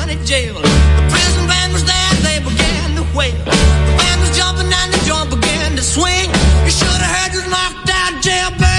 county jail. The prison band was there, they began to wail. The band was jumping and the joint began to swing. You should have heard you knocked out jailbird.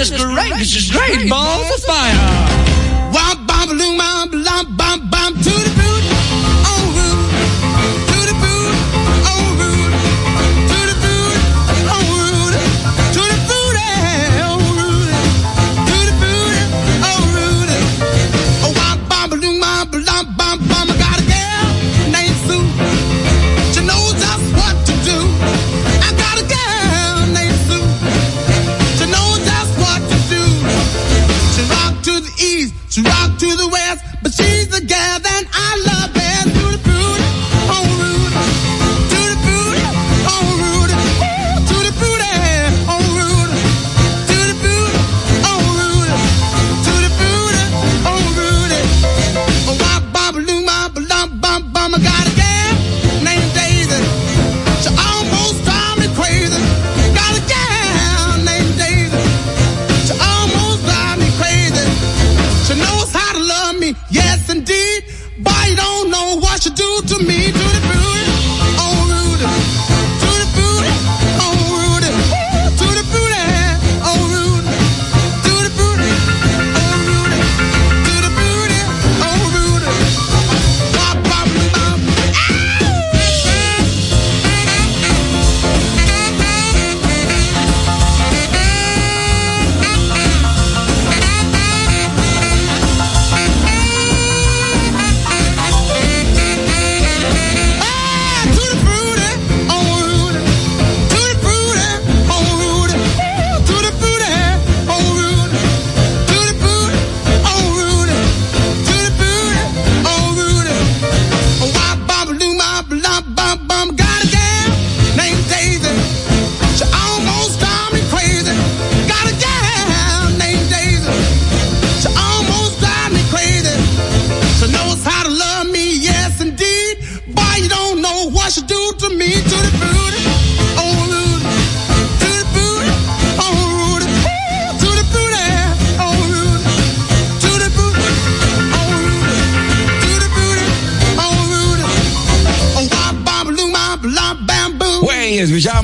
is great. This is great. Balls of fire. Womp, bomb, loom, bomb, bomb, bomb, to the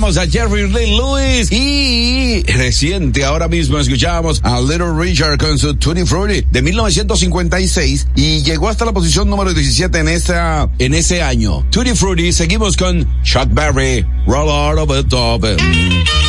escuchamos a Jerry Lee Lewis y reciente ahora mismo escuchamos a Little Richard con su Tutti Frutti de 1956 y llegó hasta la posición número 17 en esa en ese año. Tutti Frutti seguimos con Chuck Berry, Roll Out of the Top.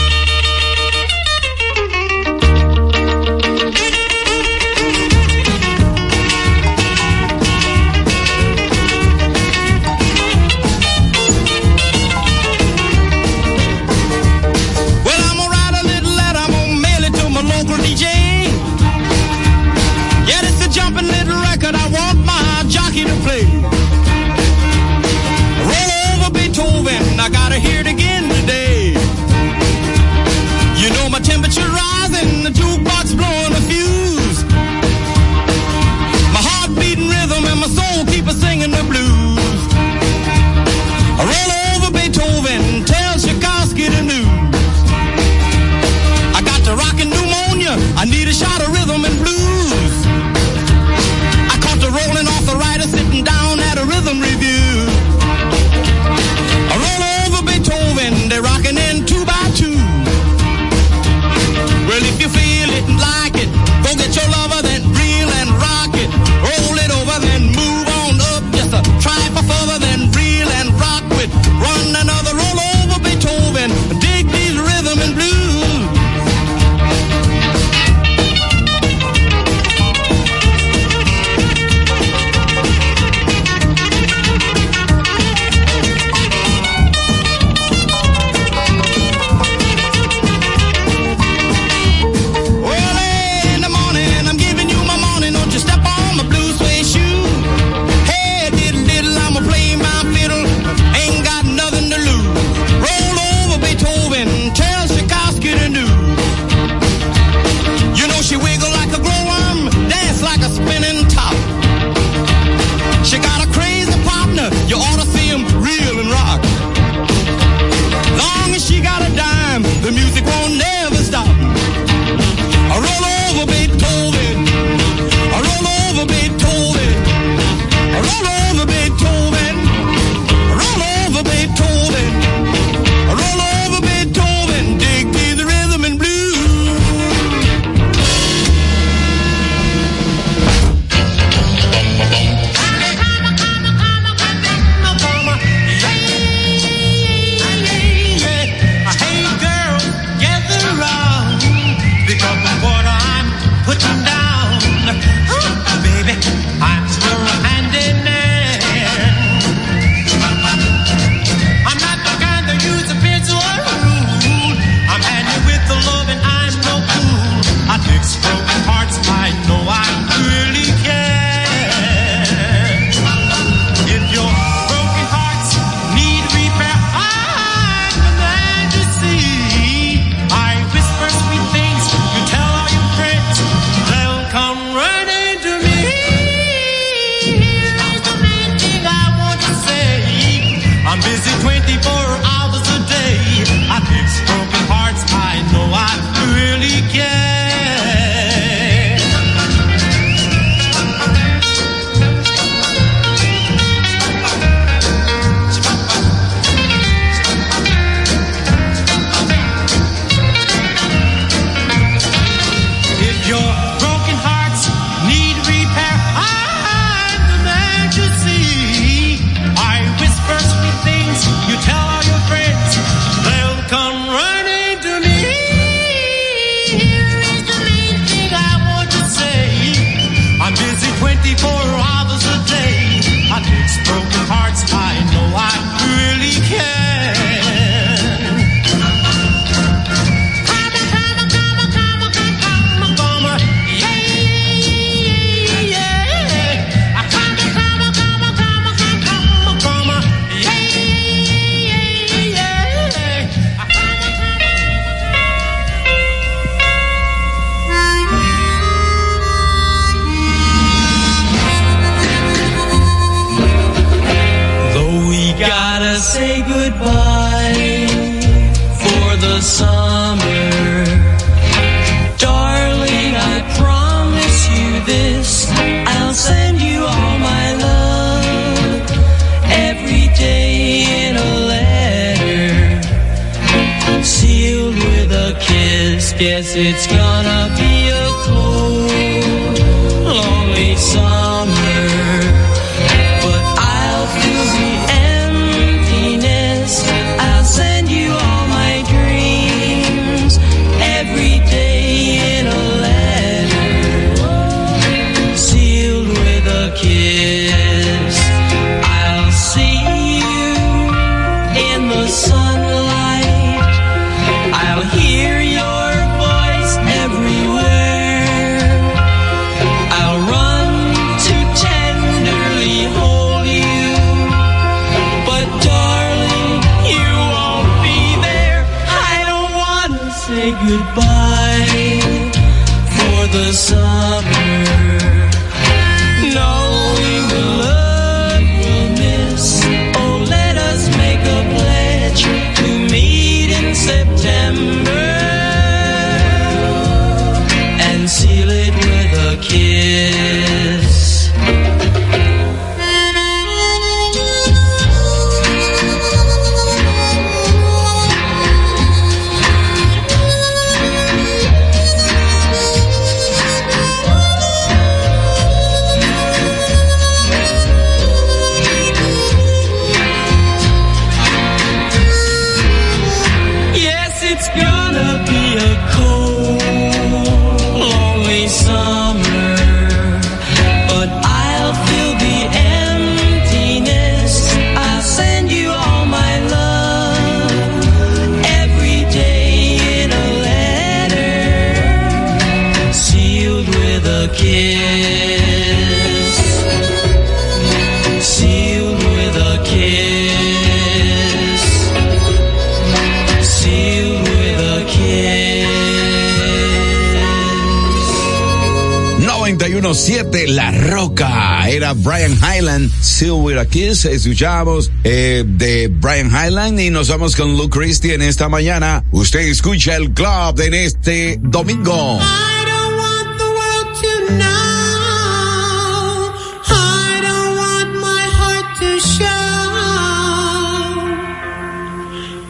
escuchamos eh, de Brian Highland y nos vamos con Luke Christie en esta mañana. Usted escucha el club en este domingo.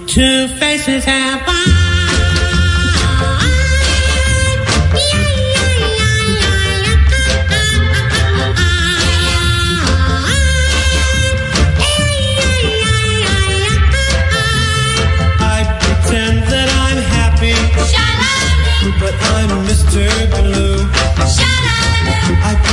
Two faces disturb the. Shut up!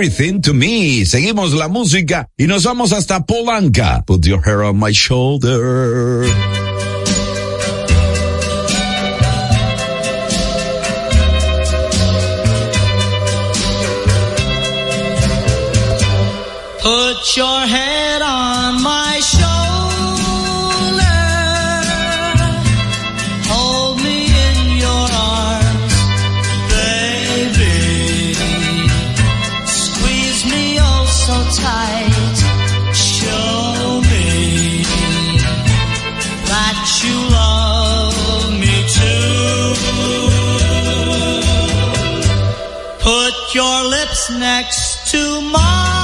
Everything to Me. Seguimos la música y nos vamos hasta Polanca. Put your hair on my shoulder. Put your hand next to mine.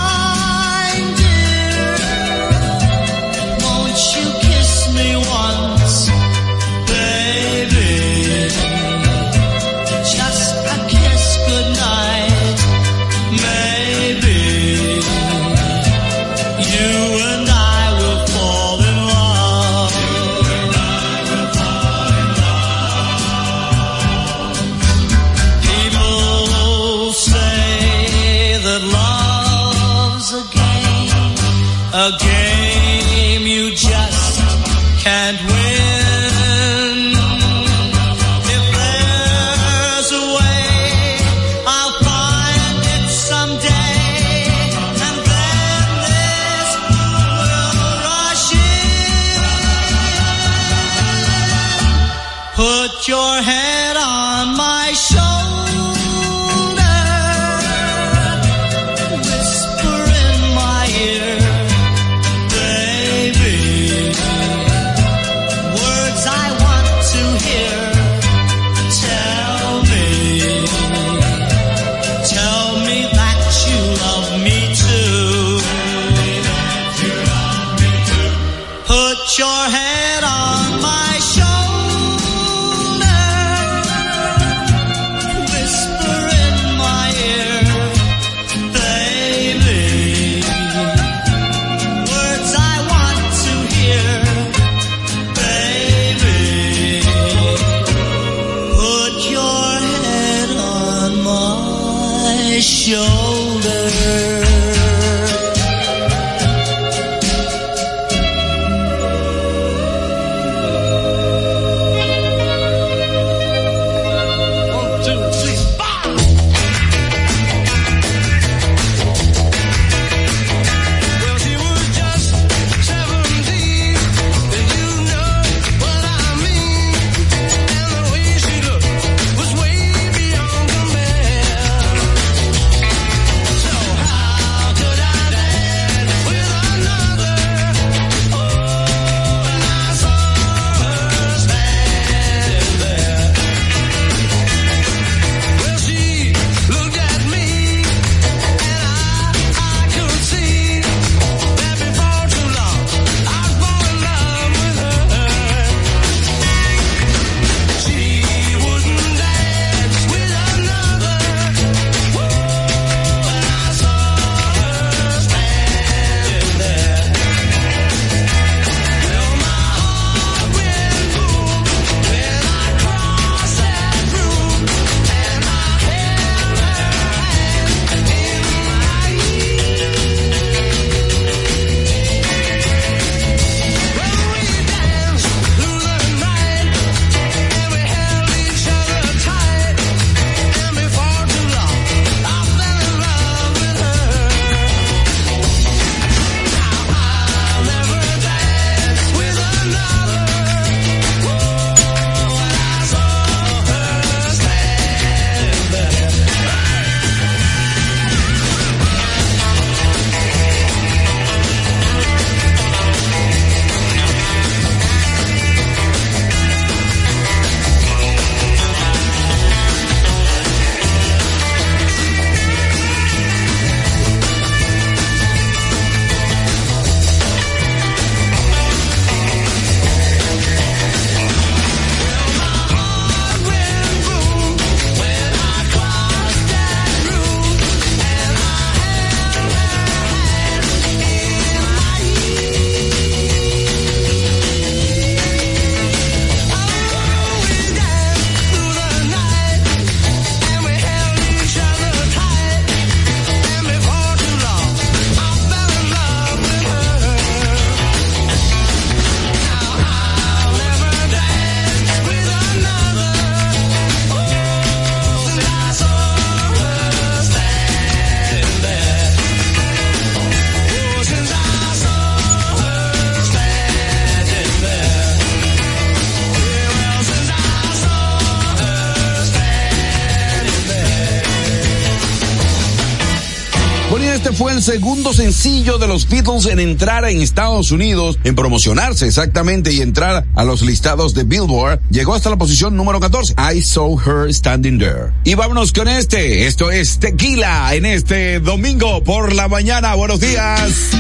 segundo sencillo de los Beatles en entrar en Estados Unidos, en promocionarse exactamente y entrar a los listados de Billboard, llegó hasta la posición número 14. I saw her standing there. Y vámonos con este. Esto es Tequila en este domingo por la mañana. Buenos días.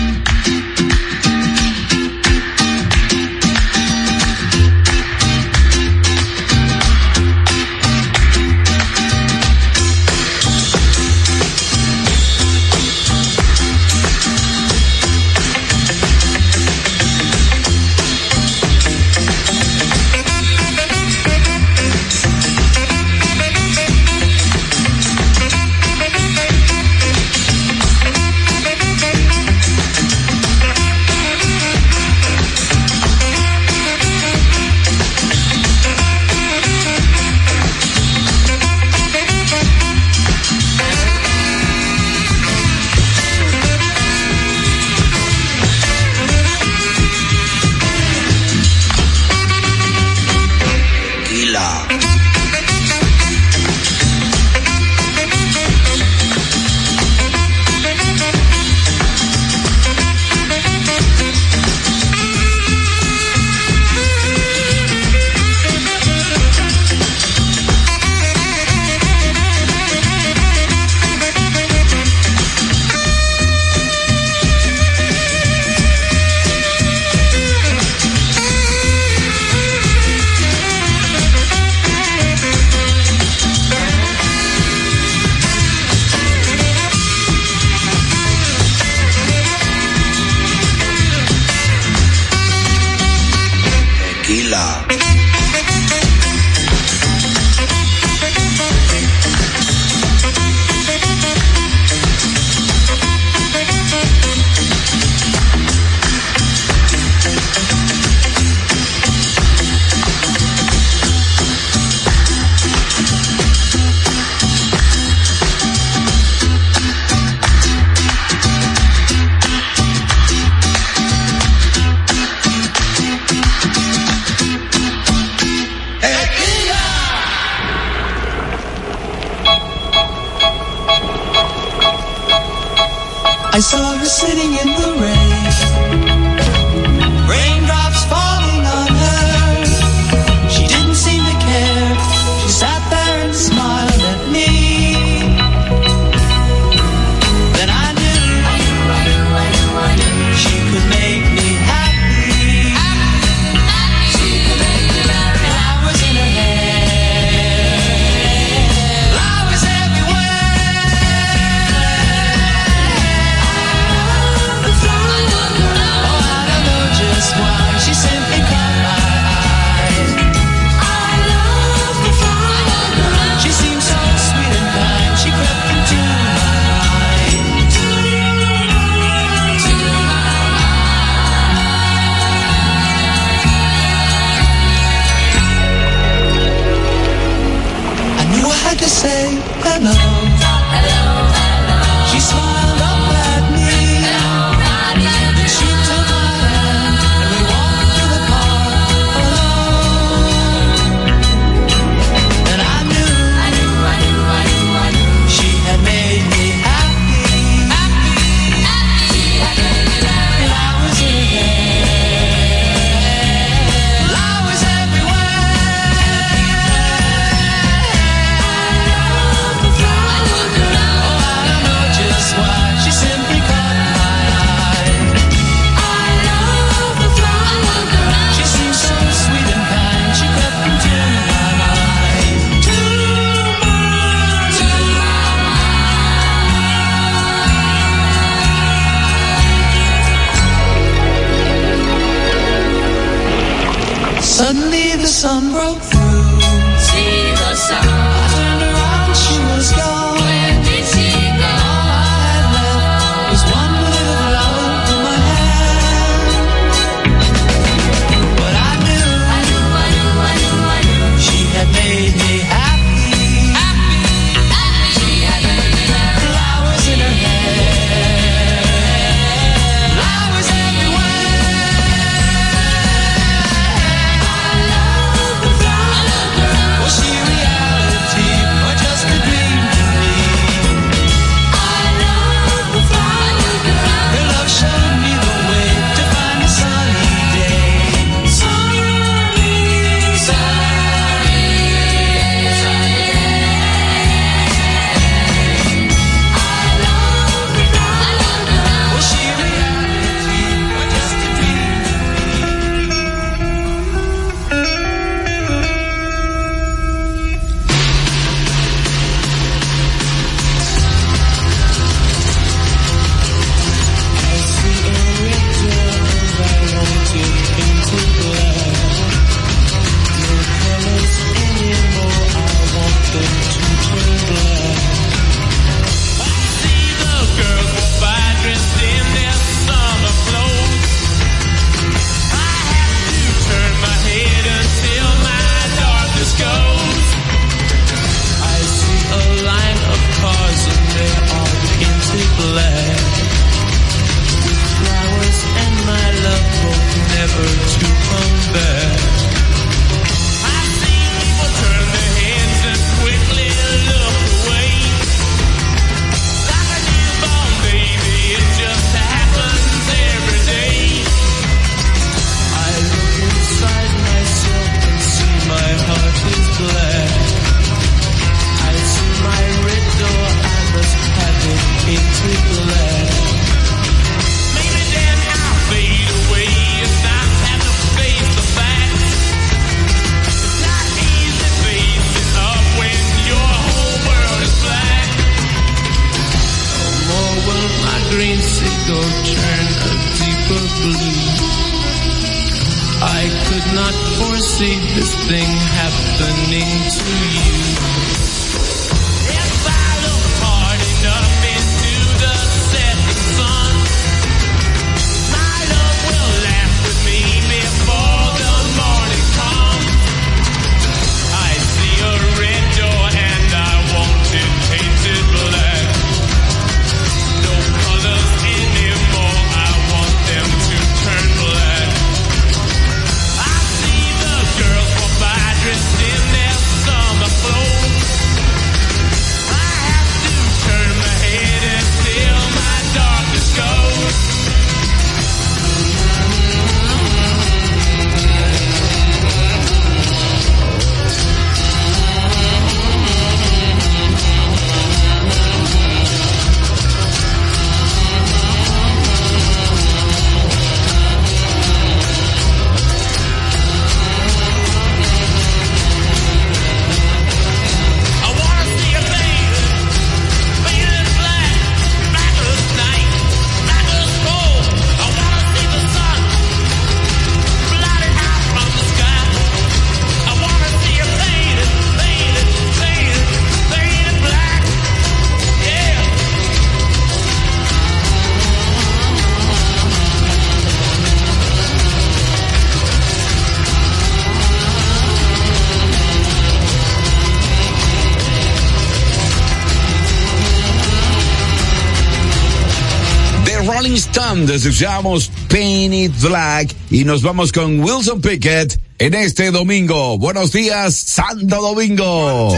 Hernández, escuchamos It Black y nos vamos con Wilson Pickett en este domingo. Buenos días, Santo Domingo.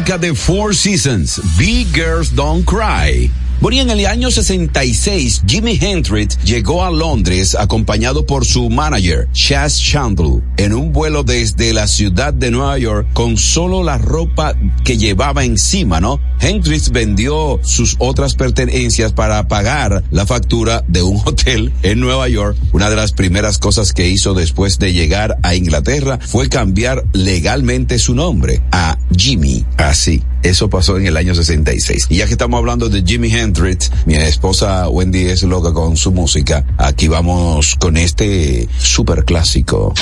De Four Seasons, Big Girls Don't Cry. Bonnie en el año 66, Jimi Hendrix llegó a Londres acompañado por su manager, Chas Chandler, en un vuelo desde la ciudad de Nueva York con solo la ropa que llevaba encima, ¿no? Hendrix vendió sus otras pertenencias para pagar la factura de un hotel en Nueva York. Una de las primeras cosas que hizo después de llegar a Inglaterra fue cambiar legalmente su nombre a Jimmy. Así. Eso pasó en el año 66. Y ya que estamos hablando de Jimi Hendrix, mi esposa Wendy es loca con su música. Aquí vamos con este super clásico.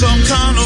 Some kind of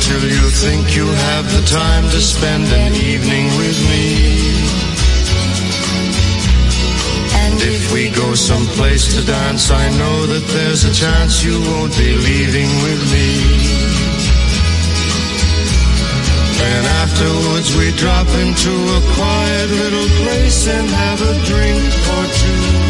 until you think you have the time to spend an evening with me? And if we go someplace to dance, I know that there's a chance you won't be leaving with me. And afterwards we drop into a quiet little place and have a drink or two.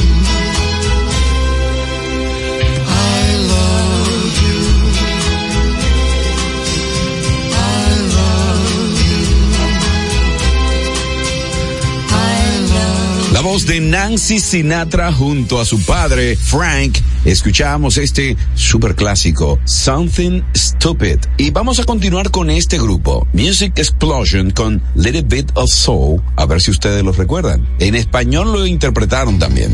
La voz de Nancy Sinatra junto a su padre, Frank. Escuchamos este super clásico, Something Stupid. Y vamos a continuar con este grupo, Music Explosion con Little Bit of Soul. A ver si ustedes lo recuerdan. En español lo interpretaron también.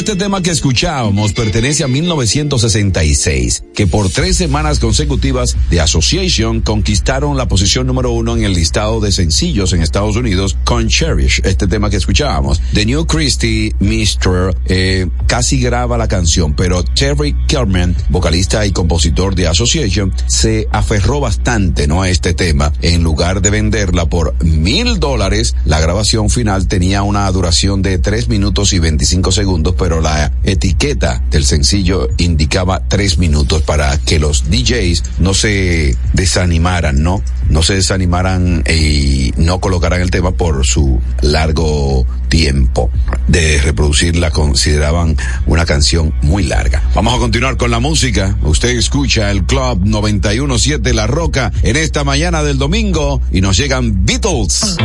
este tema que escuchábamos pertenece a 1966 que por tres semanas consecutivas The Association conquistaron la posición número uno en el listado de sencillos en Estados Unidos con Cherish, este tema que escuchábamos. The New Christie, Mr. Eh, casi graba la canción, pero Terry Kerman, vocalista y compositor de Association, se aferró bastante ¿no? a este tema. En lugar de venderla por mil dólares, la grabación final tenía una duración de tres minutos y 25 segundos, pero la etiqueta del sencillo indicaba tres minutos para que los DJs no se desanimaran, ¿no? No se desanimaran y no colocaran el tema por su largo tiempo de reproducirla. Consideraban una canción muy larga. Vamos a continuar con la música. Usted escucha el Club 917 La Roca en esta mañana del domingo y nos llegan Beatles.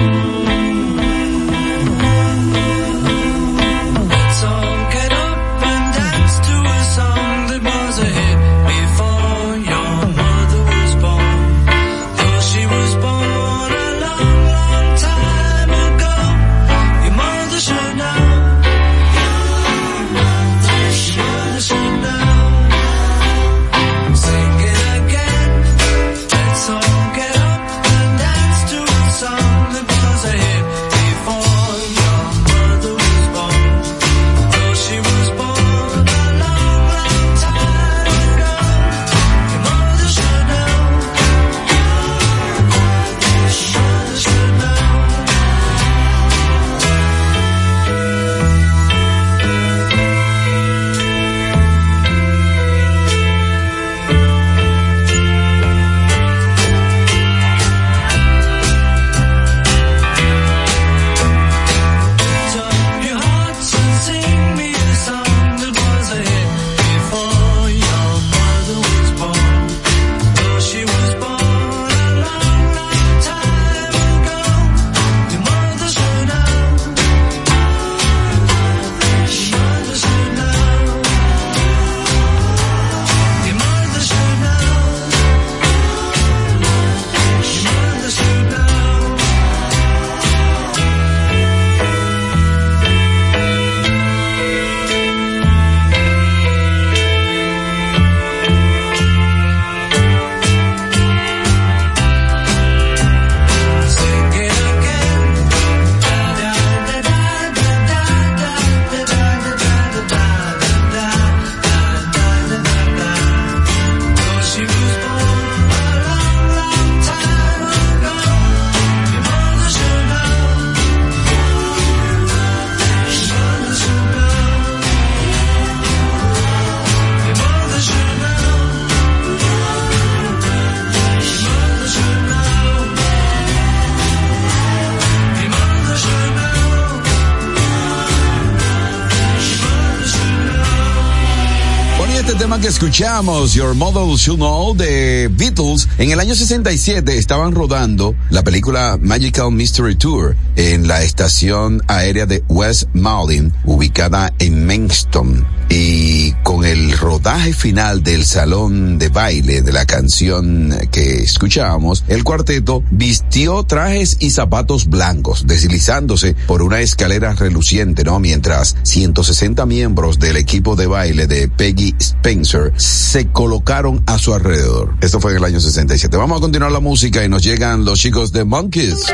Tema que escuchamos, Your Mother Should Know, de Beatles, en el año 67 estaban rodando la película Magical Mystery Tour en la estación aérea de West Malin, ubicada en Manston. Y con el rodaje final del salón de baile de la canción que escuchábamos, el cuarteto vistió trajes y zapatos blancos, deslizándose por una escalera reluciente, ¿no? Mientras 160 miembros del equipo de baile de Peggy Spencer se colocaron a su alrededor. Esto fue en el año 67. Vamos a continuar la música y nos llegan los chicos de Monkeys.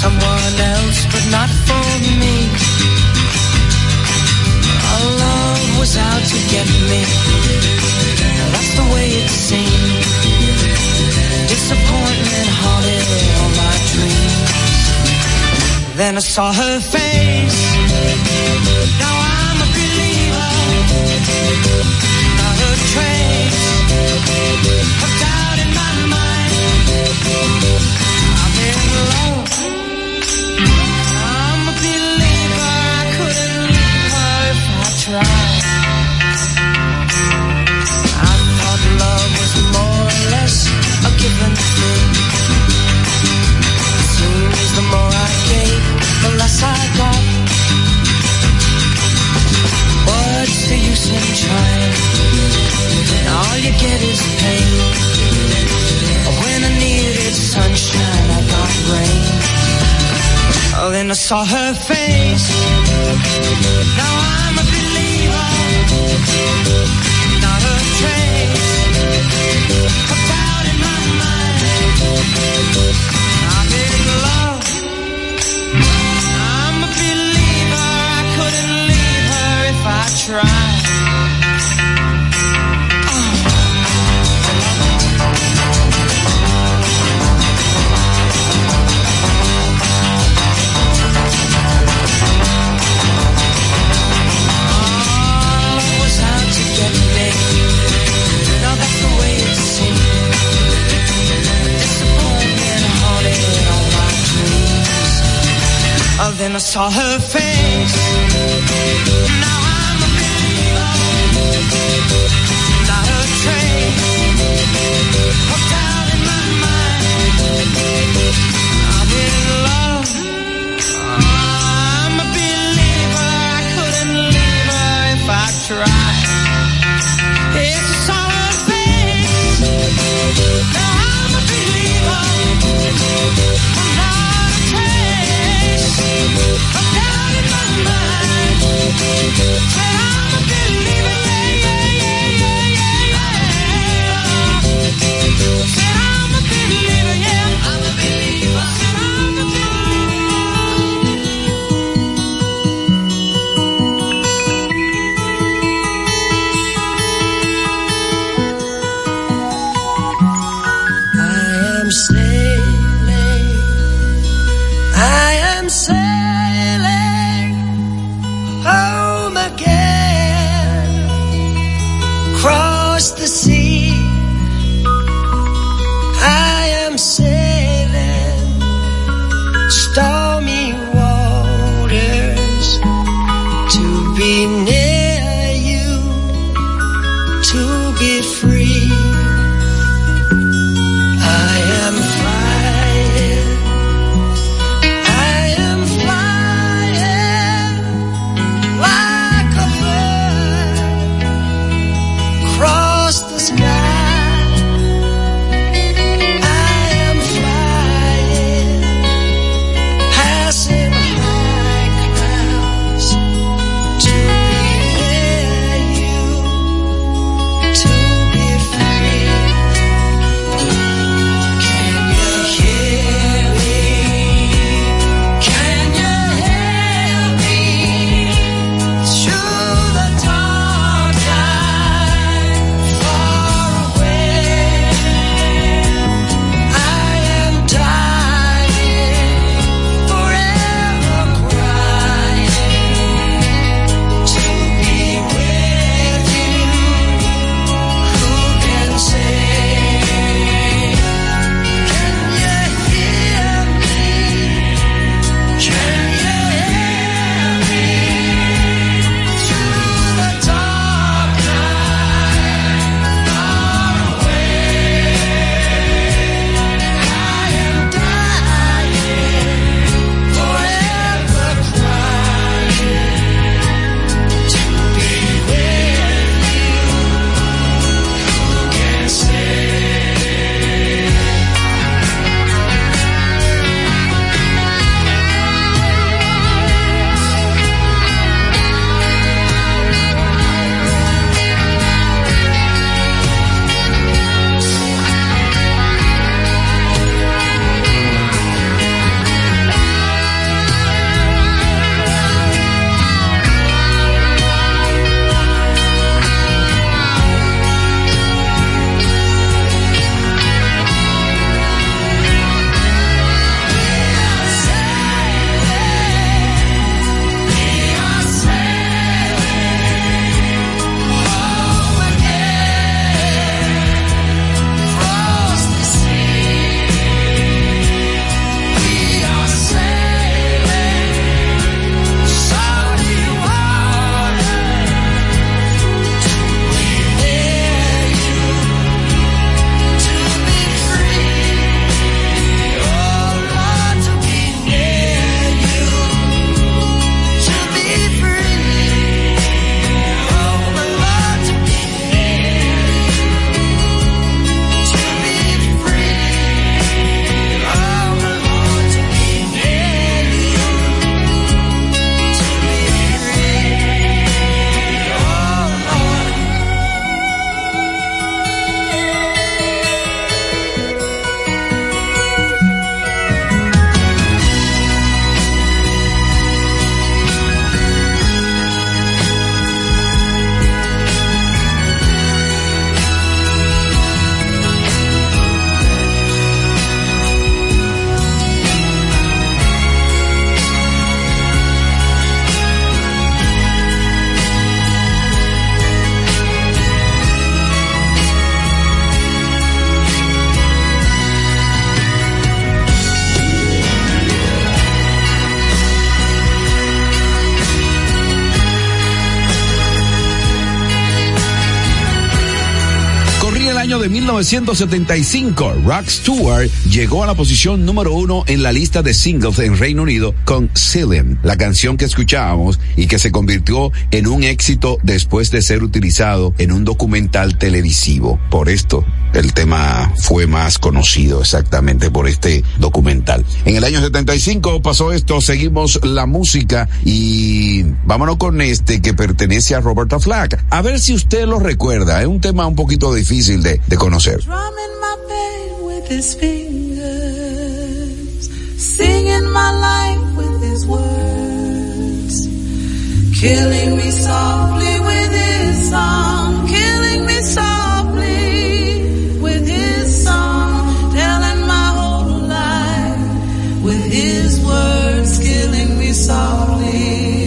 someone out to get me that's the way it seemed disappointment then I saw her face. Now I'm get is pain. When I needed sunshine, I got rain. Oh, then I saw her face. Now I'm a believer. Not a trace of doubt in my mind. I'm in love. I'm a believer. I couldn't leave her if I tried. Then I saw her face. Hey! 1975, Rock Stewart llegó a la posición número uno en la lista de singles en Reino Unido con Ceiling, la canción que escuchábamos y que se convirtió en un éxito después de ser utilizado en un documental televisivo. Por esto, el tema fue más conocido exactamente por este pasó esto, seguimos la música y vámonos con este que pertenece a Roberta Flack. A ver si usted lo recuerda, es un tema un poquito difícil de, de conocer. Killing me softly with his song, killing me softly. His words killing me softly.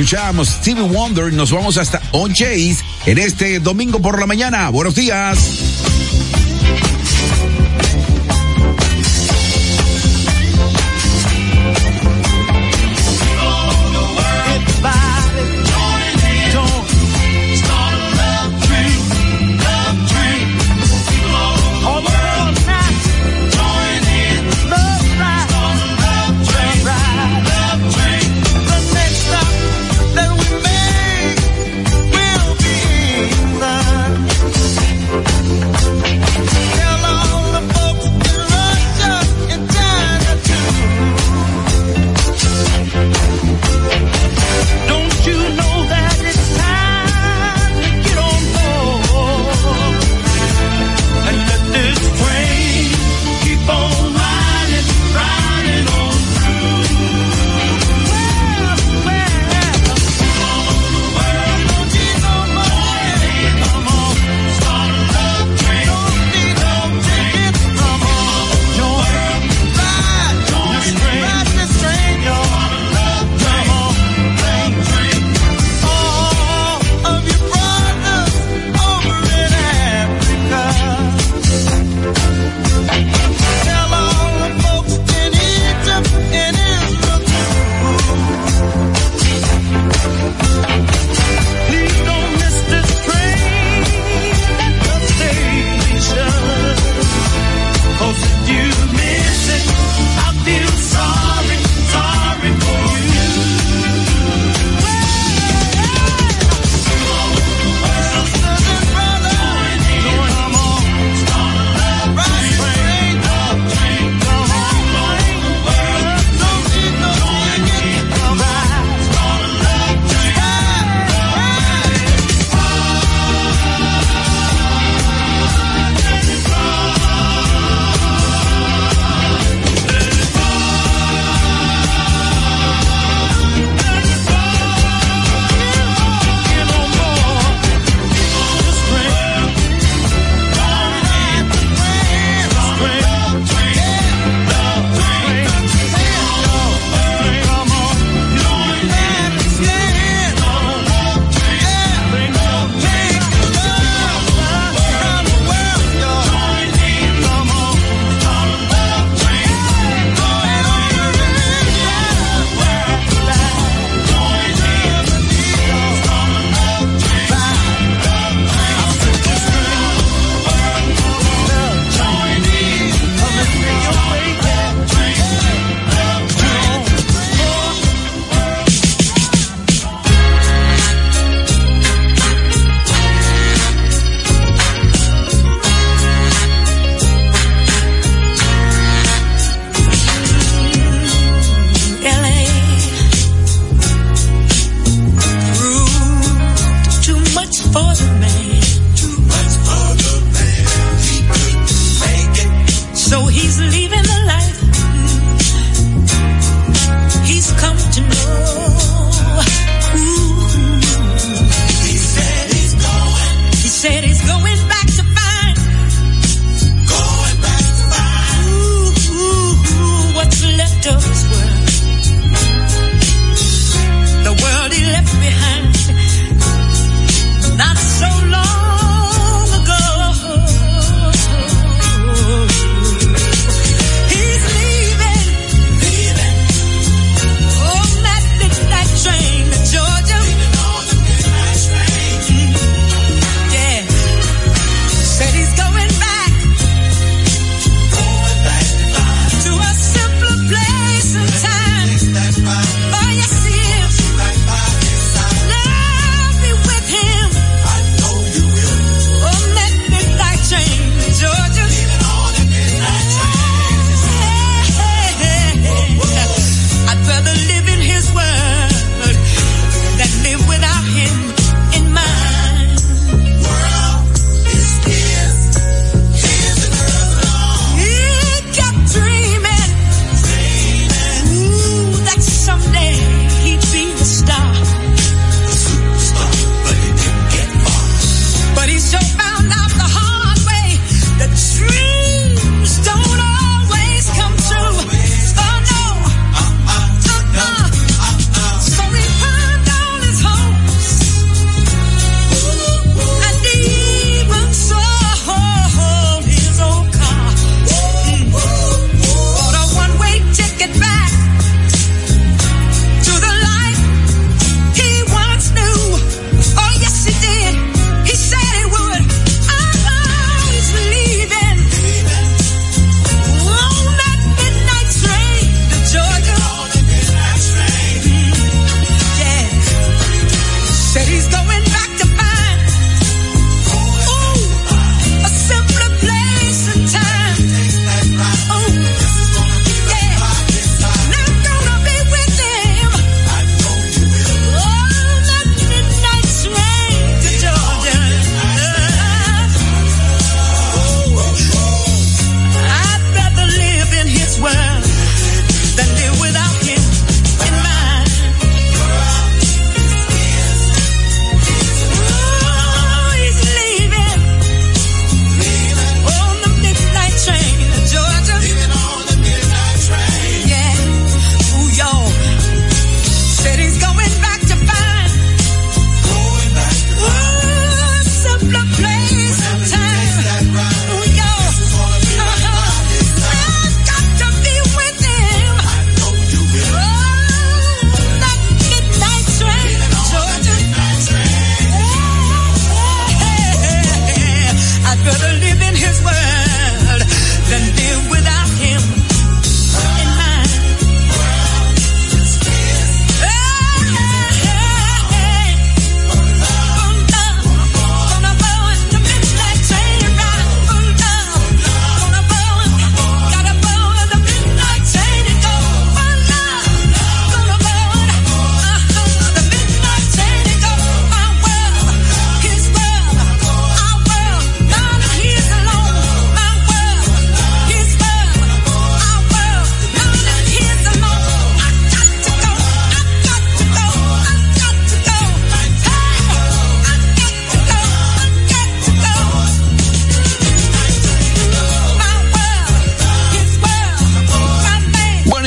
escuchamos Stevie Wonder nos vamos hasta On Chase en este domingo por la mañana. Buenos días.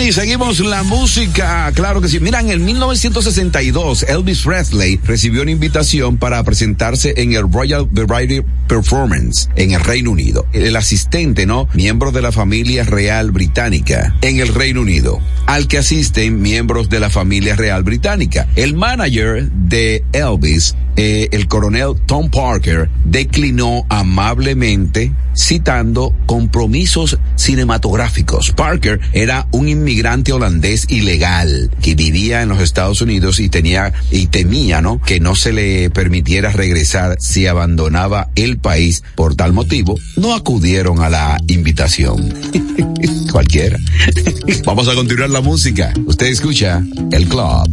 Dani, seguimos la música. Claro que sí. Mira, en el 1962, Elvis Presley recibió una invitación para presentarse en el Royal Variety Performance en el Reino Unido. El asistente, ¿no? Miembro de la familia real británica en el Reino Unido al que asisten miembros de la familia real británica. El manager de Elvis, eh, el coronel Tom Parker, declinó amablemente citando compromisos cinematográficos. Parker era un inmigrante holandés ilegal que vivía en los Estados Unidos y tenía y temía, ¿no? Que no se le permitiera regresar si abandonaba el país por tal motivo. No acudieron a la invitación. Cualquiera. Vamos a continuar la música. Usted escucha El Club.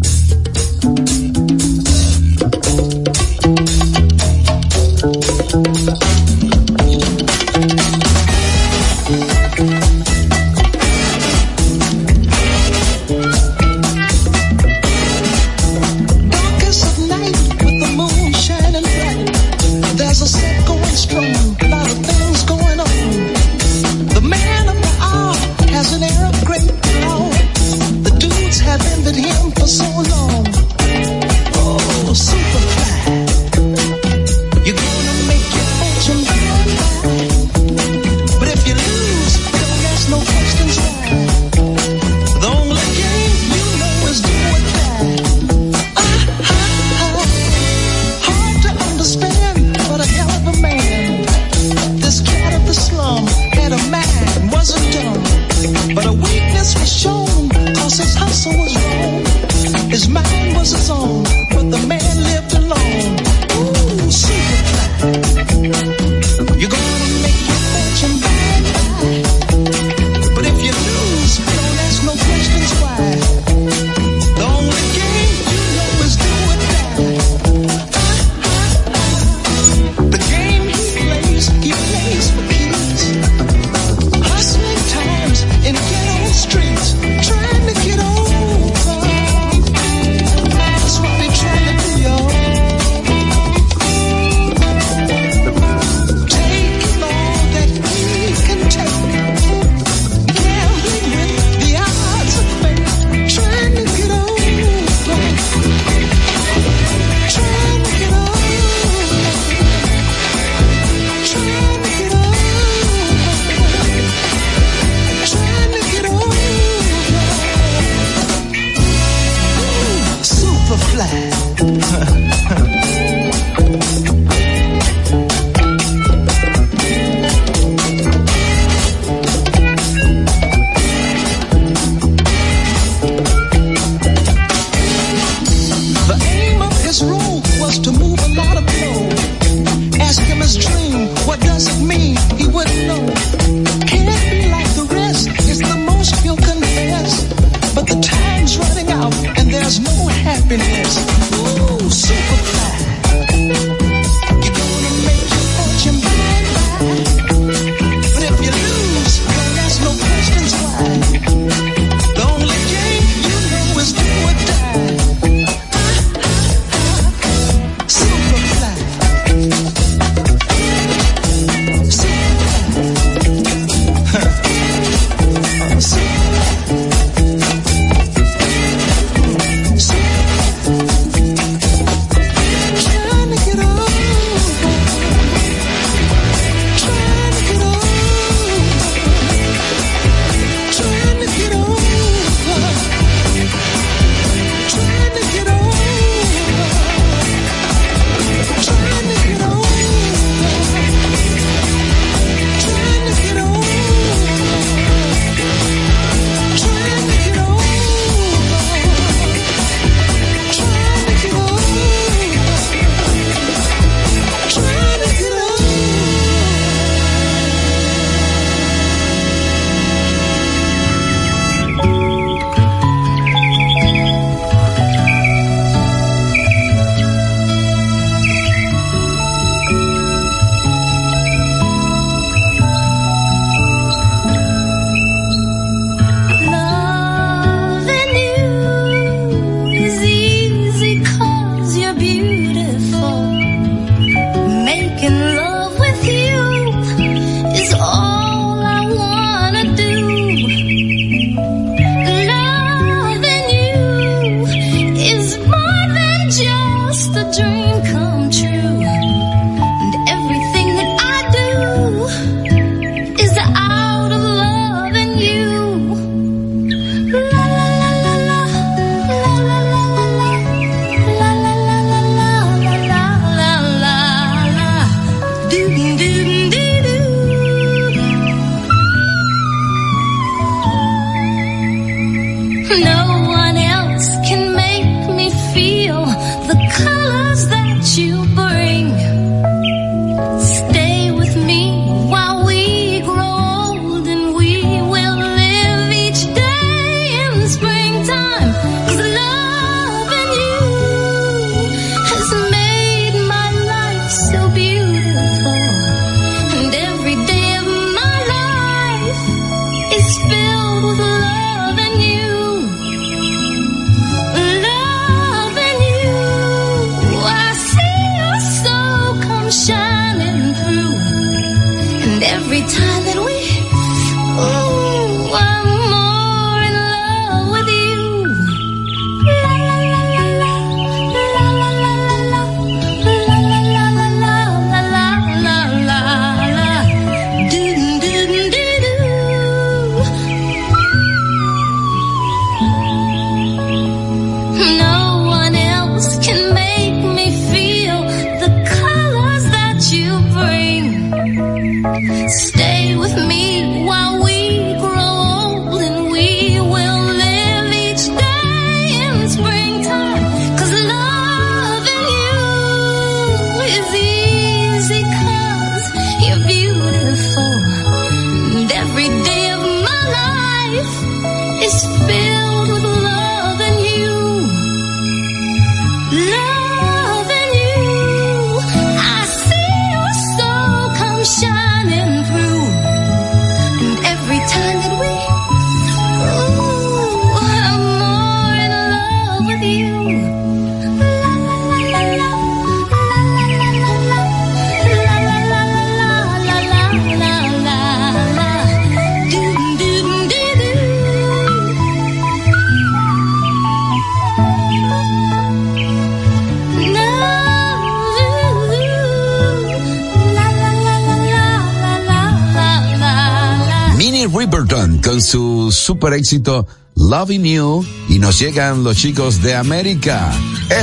su super éxito Loving You y nos llegan los chicos de América.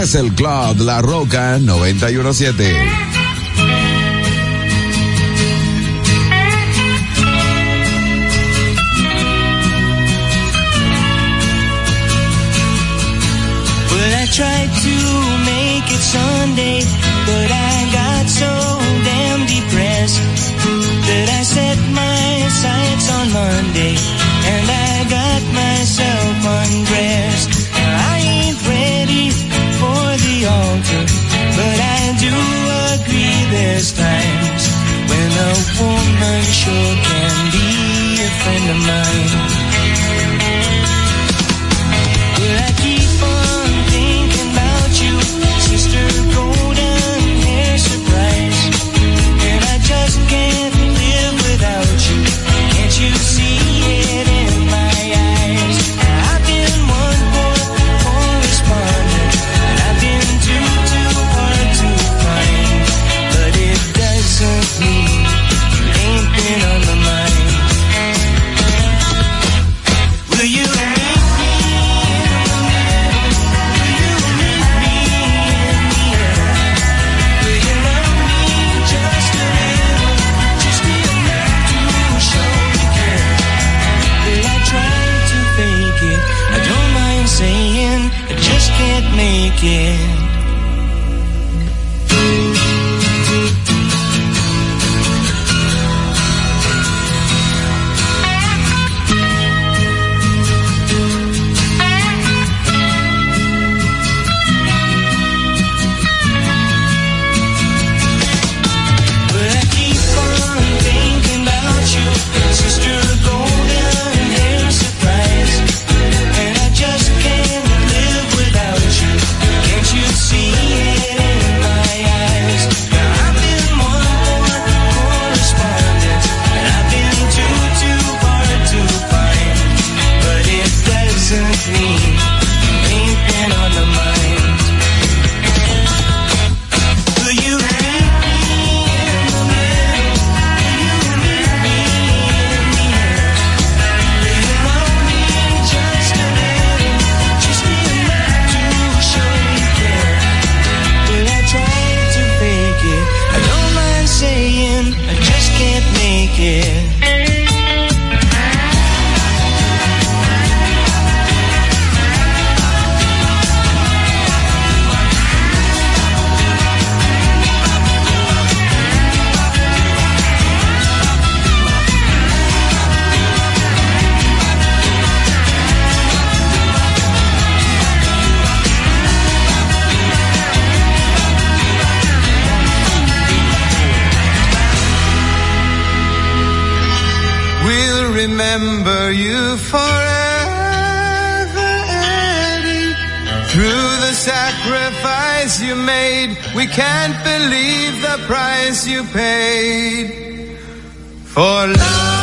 Es el Club La Roca 917. tried to make it Sunday, but I got so damn depressed that I set my sights on Monday. and I got myself undressed. I ain't ready for the altar, but I do agree there's times when a woman sure can be a friend of mine. We can't believe the price you paid for love.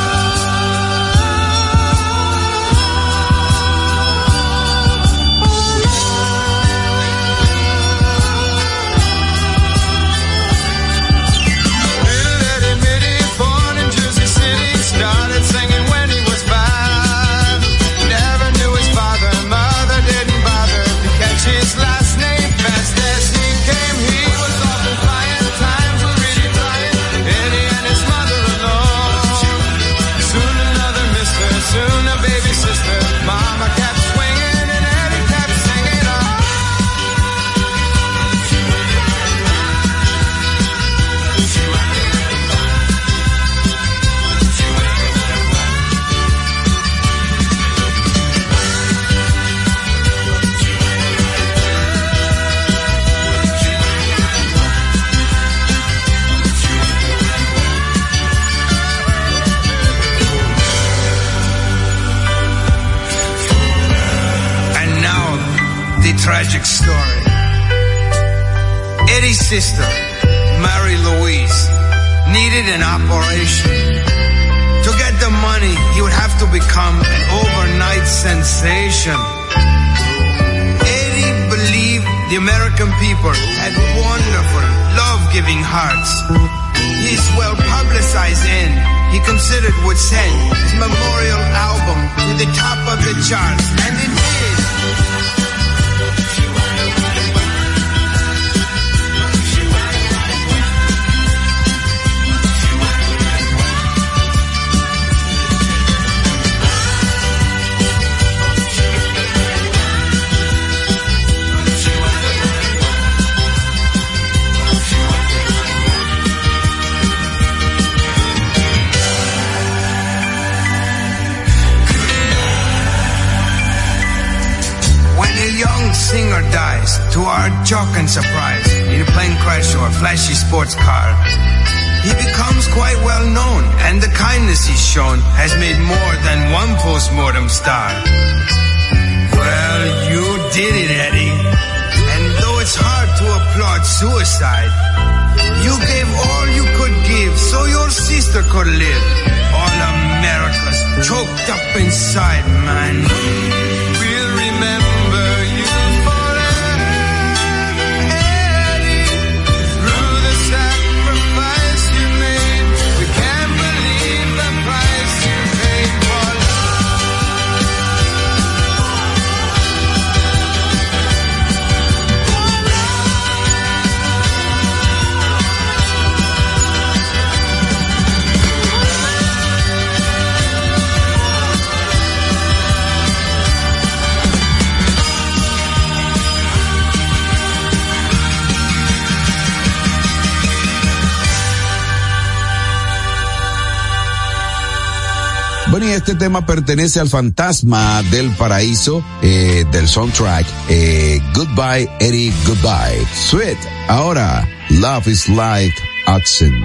pertenece al fantasma del paraíso eh, del soundtrack eh, Goodbye Eddie Goodbye. Sweet, ahora Love is Like Oxen.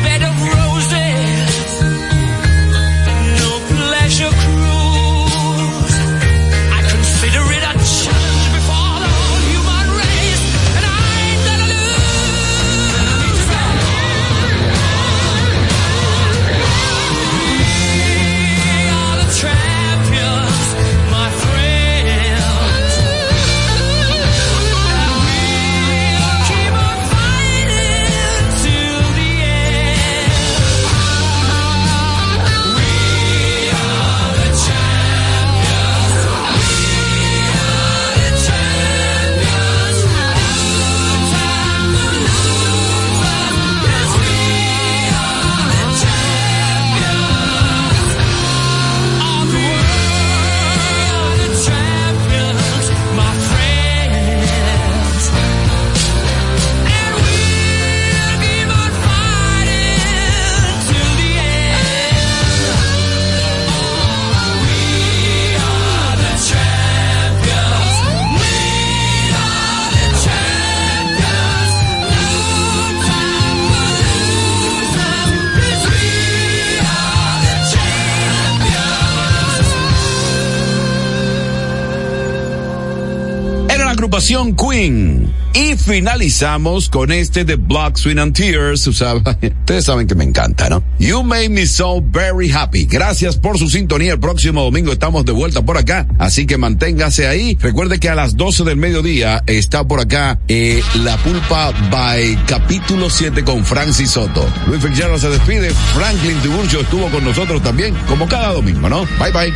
Queen. Y finalizamos con este de Block Swing and Tears. Ustedes saben que me encanta, ¿no? You made me so very happy. Gracias por su sintonía. El próximo domingo estamos de vuelta por acá. Así que manténgase ahí. Recuerde que a las 12 del mediodía está por acá eh, La Pulpa by capítulo 7 con Francis Soto. Luis Fitzgerald se despide. Franklin Tiburcio estuvo con nosotros también, como cada domingo, ¿no? Bye bye.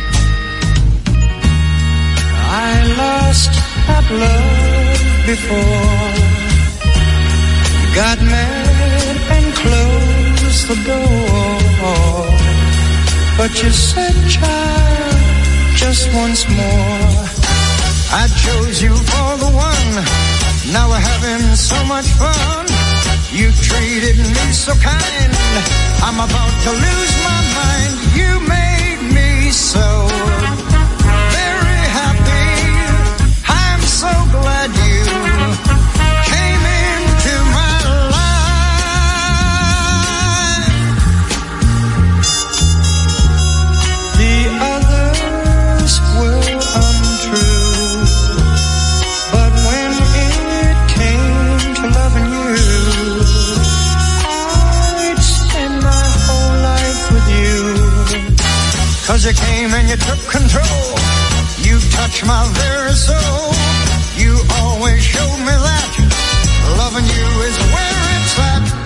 I lost that loved before. Got mad and closed the door. But you said, child, just once more. I chose you for the one. Now we're having so much fun. You treated me so kind. I'm about to lose my mind. You made me so Cause you came and you took control. You touched my very soul. You always showed me that loving you is where it's at.